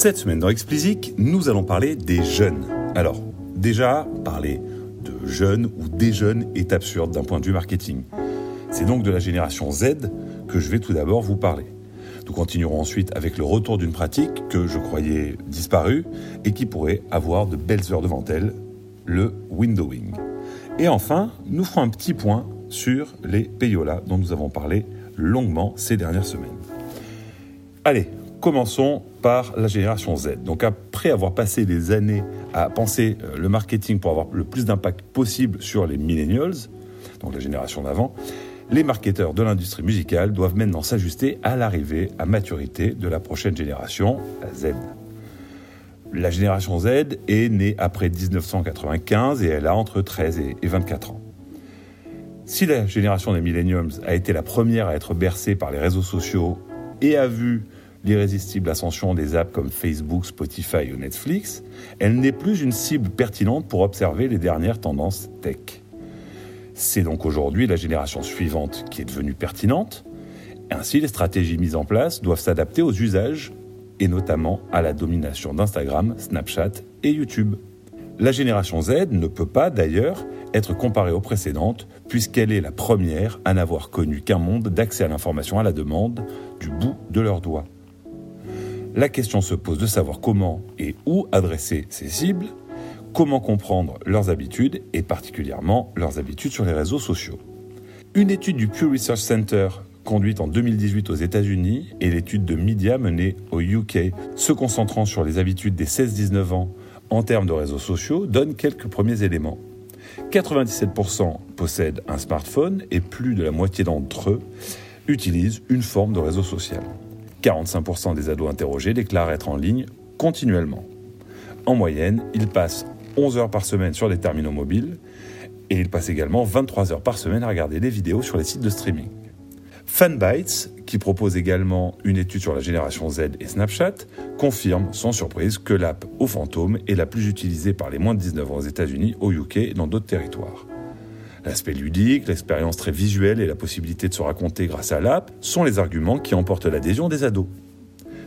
Cette semaine dans Explicit, nous allons parler des jeunes. Alors, déjà, parler de jeunes ou des jeunes est absurde d'un point de vue marketing. C'est donc de la génération Z que je vais tout d'abord vous parler. Nous continuerons ensuite avec le retour d'une pratique que je croyais disparue et qui pourrait avoir de belles heures devant elle, le windowing. Et enfin, nous ferons un petit point sur les payolas dont nous avons parlé longuement ces dernières semaines. Allez, commençons par la génération Z. Donc après avoir passé des années à penser euh, le marketing pour avoir le plus d'impact possible sur les millennials, donc la génération d'avant, les marketeurs de l'industrie musicale doivent maintenant s'ajuster à l'arrivée à maturité de la prochaine génération, Z. La génération Z est née après 1995 et elle a entre 13 et 24 ans. Si la génération des millenniums a été la première à être bercée par les réseaux sociaux et a vu l'irrésistible ascension des apps comme Facebook, Spotify ou Netflix, elle n'est plus une cible pertinente pour observer les dernières tendances tech. C'est donc aujourd'hui la génération suivante qui est devenue pertinente. Ainsi, les stratégies mises en place doivent s'adapter aux usages et notamment à la domination d'Instagram, Snapchat et YouTube. La génération Z ne peut pas d'ailleurs être comparée aux précédentes puisqu'elle est la première à n'avoir connu qu'un monde d'accès à l'information à la demande du bout de leurs doigts. La question se pose de savoir comment et où adresser ces cibles comment comprendre leurs habitudes et particulièrement leurs habitudes sur les réseaux sociaux. Une étude du Pew Research Center conduite en 2018 aux États-Unis et l'étude de Media menée au UK se concentrant sur les habitudes des 16-19 ans en termes de réseaux sociaux donne quelques premiers éléments. 97% possèdent un smartphone et plus de la moitié d'entre eux utilisent une forme de réseau social. 45% des ados interrogés déclarent être en ligne continuellement. En moyenne, ils passent 11 heures par semaine sur les terminaux mobiles et il passe également 23 heures par semaine à regarder des vidéos sur les sites de streaming. Fanbytes, qui propose également une étude sur la génération Z et Snapchat, confirme sans surprise que l'app au fantôme est la plus utilisée par les moins de 19 ans aux États-Unis, au UK et dans d'autres territoires. L'aspect ludique, l'expérience très visuelle et la possibilité de se raconter grâce à l'app sont les arguments qui emportent l'adhésion des ados.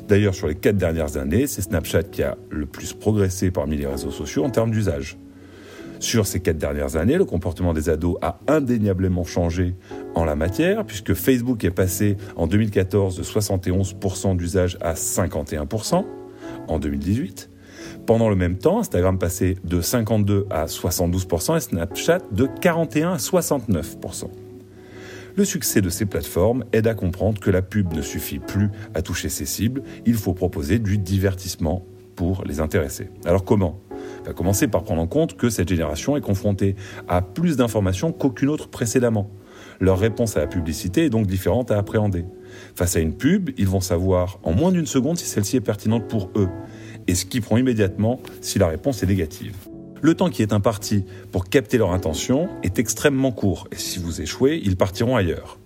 D'ailleurs, sur les quatre dernières années, c'est Snapchat qui a le plus progressé parmi les réseaux sociaux en termes d'usage. Sur ces quatre dernières années, le comportement des ados a indéniablement changé en la matière, puisque Facebook est passé en 2014 de 71% d'usage à 51% en 2018. Pendant le même temps, Instagram passait de 52 à 72% et Snapchat de 41 à 69%. Le succès de ces plateformes aide à comprendre que la pub ne suffit plus à toucher ses cibles, il faut proposer du divertissement pour les intéresser. Alors comment? Va commencer par prendre en compte que cette génération est confrontée à plus d'informations qu'aucune autre précédemment. Leur réponse à la publicité est donc différente à appréhender. Face à une pub, ils vont savoir en moins d'une seconde si celle-ci est pertinente pour eux, et prend immédiatement si la réponse est négative. Le temps qui est imparti pour capter leur intention est extrêmement court, et si vous échouez, ils partiront ailleurs.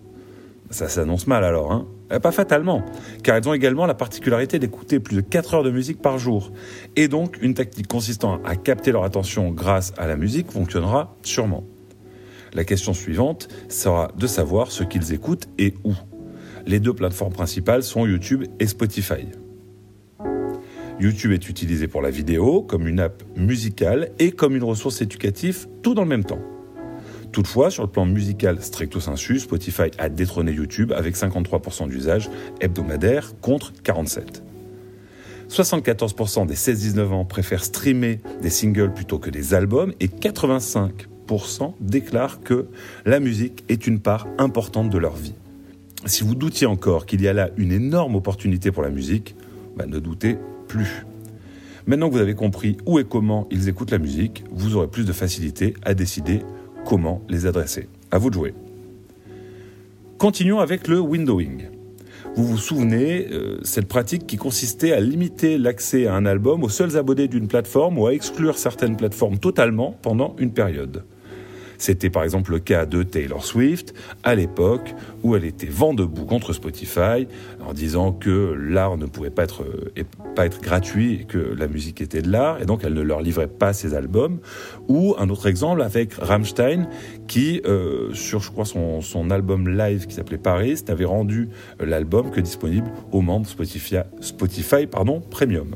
Ça s'annonce mal alors, hein? Eh, Pas fatalement, car elles ont également la particularité d'écouter plus de 4 heures de musique par jour. Et donc, une tactique consistant à capter leur attention grâce à la musique fonctionnera sûrement. La question suivante sera de savoir ce qu'ils écoutent et où. Les deux plateformes principales sont YouTube et Spotify. YouTube est utilisé pour la vidéo, comme une app musicale et comme une ressource éducative, tout dans le même temps. Toutefois, sur le plan musical stricto sensu, Spotify a détrôné YouTube avec 53% d'usage hebdomadaire contre 47%. 74% des 16-19 ans préfèrent streamer des singles plutôt que des albums et 85% déclarent que la musique est une part importante de leur vie. Si vous doutiez encore qu'il y a là une énorme opportunité pour la musique, bah, ne doutez plus. Maintenant que vous avez compris où et comment ils écoutent la musique, vous aurez plus de facilité à décider comment les adresser. À vous de jouer. Continuons avec le windowing. Vous vous souvenez, euh, cette pratique qui consistait à limiter l'accès à un album aux seuls abonnés d'une plateforme ou à exclure certaines plateformes totalement pendant une période. C'était par exemple le cas de Taylor Swift à l'époque où elle était vent debout contre Spotify en disant que l'art ne pouvait pas être, euh, pas être gratuit et que la musique était de l'art et donc elle ne leur livrait pas ses albums. Ou un autre exemple avec Rammstein qui, euh, sur je crois son, album live qui s'appelait Paris, n'avait rendu euh, l'album que disponible aux membres Spotify, Spotify pardon, Premium.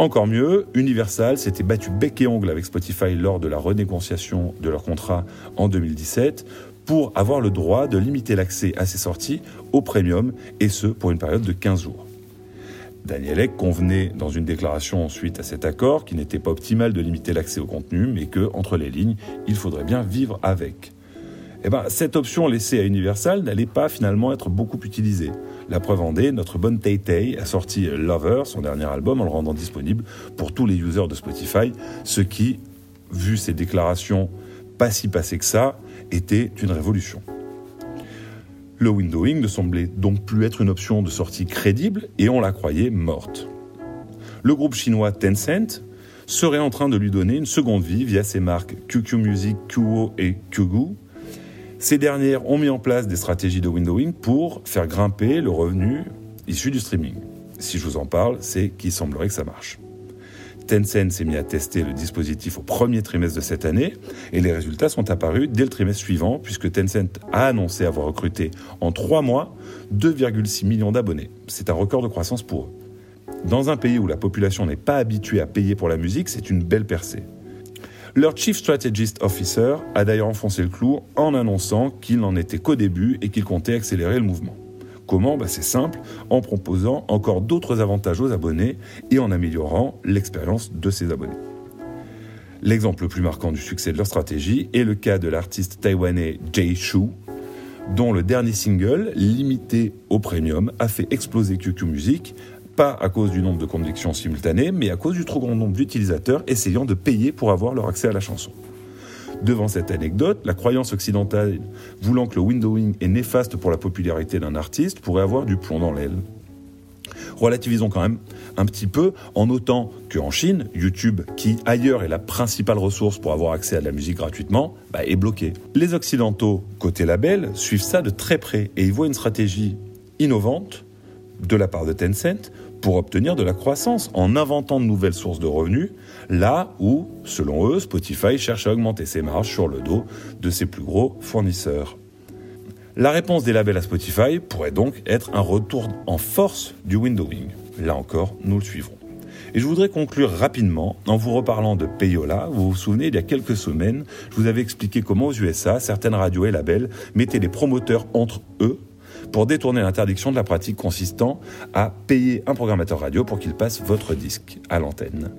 Encore mieux, Universal s'était battu bec et ongle avec Spotify lors de la renégociation de leur contrat en 2017 pour avoir le droit de limiter l'accès à ses sorties au premium, et ce pour une période de 15 jours. Daniel Ek convenait dans une déclaration suite à cet accord qu'il n'était pas optimal de limiter l'accès au contenu, mais que, entre les lignes, il faudrait bien vivre avec. Eh ben, cette option laissée à Universal n'allait pas finalement être beaucoup utilisée. La preuve en est, notre bonne Tay Tay a sorti Lover, son dernier album, en le rendant disponible pour tous les users de Spotify, ce qui, vu ses déclarations pas si passées que ça, était une révolution. Le windowing ne semblait donc plus être une option de sortie crédible et on la croyait morte. Le groupe chinois Tencent serait en train de lui donner une seconde vie via ses marques QQ Music, QO et QGU, ces dernières ont mis en place des stratégies de windowing pour faire grimper le revenu issu du streaming. Si je vous en parle, c'est qu'il semblerait que ça marche. Tencent s'est mis à tester le dispositif au premier trimestre de cette année et les résultats sont apparus dès le trimestre suivant puisque Tencent a annoncé avoir recruté en trois mois 2,6 millions d'abonnés. C'est un record de croissance pour eux. Dans un pays où la population n'est pas habituée à payer pour la musique, c'est une belle percée. Leur Chief Strategist Officer a d'ailleurs enfoncé le clou en annonçant qu'il n'en était qu'au début et qu'il comptait accélérer le mouvement. Comment? Bah C'est simple, en proposant encore d'autres avantages aux abonnés et en améliorant l'expérience de ses abonnés. L'exemple le plus marquant du succès de leur stratégie est le cas de l'artiste taïwanais Jay Shu, dont le dernier single, limité au premium, a fait exploser QQ Music pas à cause du nombre de connexions simultanées, mais à cause du trop grand nombre d'utilisateurs essayant de payer pour avoir leur accès à la chanson. Devant cette anecdote, la croyance occidentale voulant que le windowing est néfaste pour la popularité d'un artiste pourrait avoir du plomb dans l'aile. Relativisons quand même un petit peu en notant qu'en Chine, YouTube, qui ailleurs est la principale ressource pour avoir accès à de la musique gratuitement, bah, est bloqué. Les Occidentaux, côté label, suivent ça de très près et ils voient une stratégie innovante de la part de Tencent pour obtenir de la croissance en inventant de nouvelles sources de revenus, là où, selon eux, Spotify cherche à augmenter ses marges sur le dos de ses plus gros fournisseurs. La réponse des labels à Spotify pourrait donc être un retour en force du windowing. Là encore, nous le suivrons. Et je voudrais conclure rapidement en vous reparlant de Payola. Vous vous souvenez, il y a quelques semaines, je vous avais expliqué comment aux USA, certaines radios et labels mettaient des promoteurs entre eux pour détourner l'interdiction de la pratique consistant à payer un programmateur radio pour qu'il passe votre disque à l'antenne.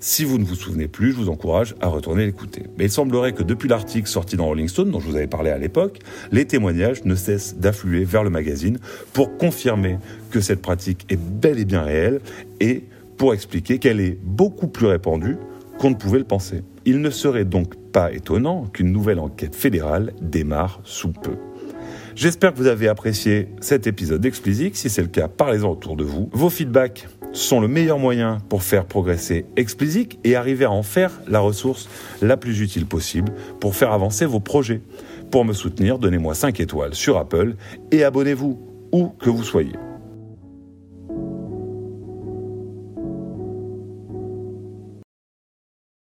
Si vous ne vous souvenez plus, je vous encourage à retourner l'écouter. Mais il semblerait que depuis l'article sorti dans Rolling Stone, dont je vous avais parlé à l'époque, les témoignages ne cessent d'affluer vers le magazine pour confirmer que cette pratique est bel et bien réelle et pour expliquer qu'elle est beaucoup plus répandue qu'on ne pouvait le penser. Il ne serait donc pas étonnant qu'une nouvelle enquête fédérale démarre sous peu. J'espère que vous avez apprécié cet épisode d'Explicit. Si c'est le cas, parlez-en autour de vous. Vos feedbacks sont le meilleur moyen pour faire progresser Explicit et arriver à en faire la ressource la plus utile possible pour faire avancer vos projets. Pour me soutenir, donnez-moi 5 étoiles sur Apple et abonnez-vous où que vous soyez.